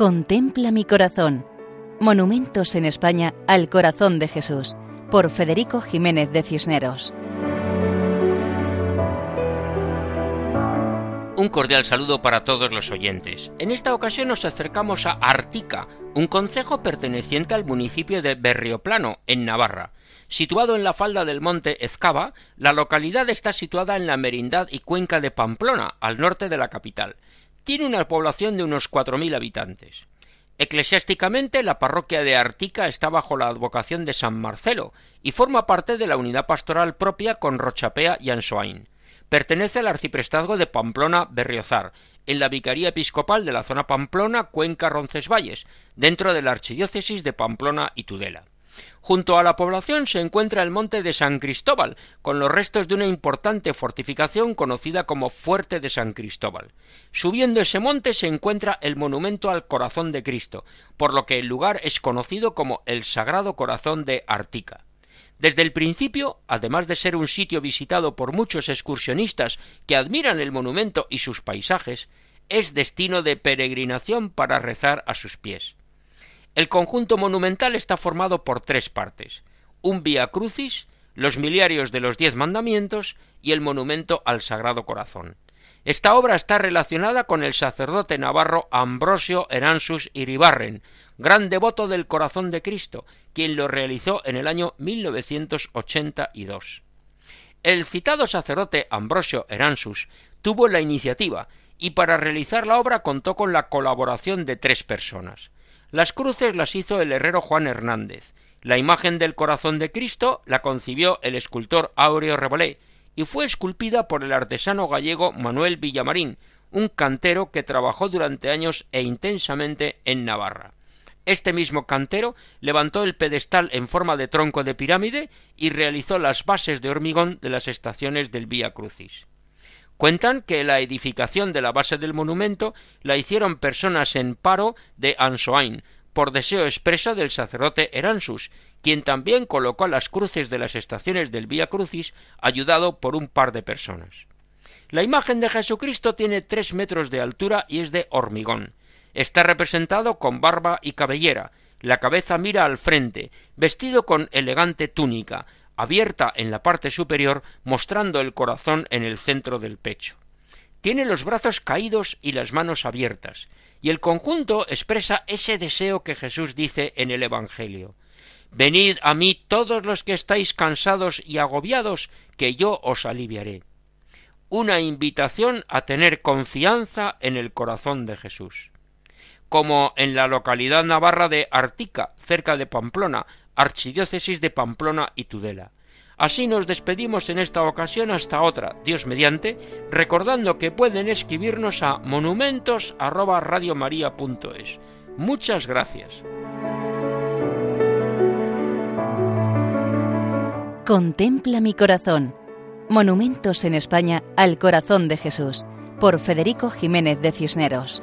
Contempla mi corazón. Monumentos en España al corazón de Jesús, por Federico Jiménez de Cisneros. Un cordial saludo para todos los oyentes. En esta ocasión nos acercamos a Artica, un concejo perteneciente al municipio de Berrioplano, en Navarra. Situado en la falda del monte Ezcaba, la localidad está situada en la merindad y cuenca de Pamplona, al norte de la capital. Tiene una población de unos 4.000 habitantes. Eclesiásticamente, la parroquia de Artica está bajo la advocación de San Marcelo y forma parte de la unidad pastoral propia con Rochapea y Ansoain. Pertenece al arciprestazgo de Pamplona-Berriozar, en la Vicaría Episcopal de la zona Pamplona, Cuenca, Roncesvalles, dentro de la Archidiócesis de Pamplona y Tudela. Junto a la población se encuentra el monte de San Cristóbal, con los restos de una importante fortificación conocida como Fuerte de San Cristóbal. Subiendo ese monte se encuentra el monumento al Corazón de Cristo, por lo que el lugar es conocido como el Sagrado Corazón de Artica. Desde el principio, además de ser un sitio visitado por muchos excursionistas que admiran el monumento y sus paisajes, es destino de peregrinación para rezar a sus pies. El conjunto monumental está formado por tres partes un Via Crucis, los miliarios de los diez mandamientos y el monumento al Sagrado Corazón. Esta obra está relacionada con el sacerdote navarro Ambrosio Eransus Iribarren, gran devoto del corazón de Cristo, quien lo realizó en el año 1982. El citado sacerdote Ambrosio Eransus tuvo la iniciativa y para realizar la obra contó con la colaboración de tres personas. Las cruces las hizo el herrero Juan Hernández. La imagen del corazón de Cristo la concibió el escultor Aureo Rebolé y fue esculpida por el artesano gallego Manuel Villamarín, un cantero que trabajó durante años e intensamente en Navarra. Este mismo cantero levantó el pedestal en forma de tronco de pirámide y realizó las bases de hormigón de las estaciones del Vía Crucis. Cuentan que la edificación de la base del monumento la hicieron personas en paro de Ansoain, por deseo expreso del sacerdote Eransus, quien también colocó las cruces de las estaciones del Vía Crucis, ayudado por un par de personas. La imagen de Jesucristo tiene tres metros de altura y es de hormigón. Está representado con barba y cabellera, la cabeza mira al frente, vestido con elegante túnica, abierta en la parte superior, mostrando el corazón en el centro del pecho. Tiene los brazos caídos y las manos abiertas, y el conjunto expresa ese deseo que Jesús dice en el Evangelio. Venid a mí todos los que estáis cansados y agobiados, que yo os aliviaré. Una invitación a tener confianza en el corazón de Jesús. Como en la localidad navarra de Artica, cerca de Pamplona, archidiócesis de Pamplona y Tudela. Así nos despedimos en esta ocasión hasta otra, Dios mediante, recordando que pueden escribirnos a monumentos@radiomaria.es. Muchas gracias. Contempla mi corazón. Monumentos en España al corazón de Jesús, por Federico Jiménez de Cisneros.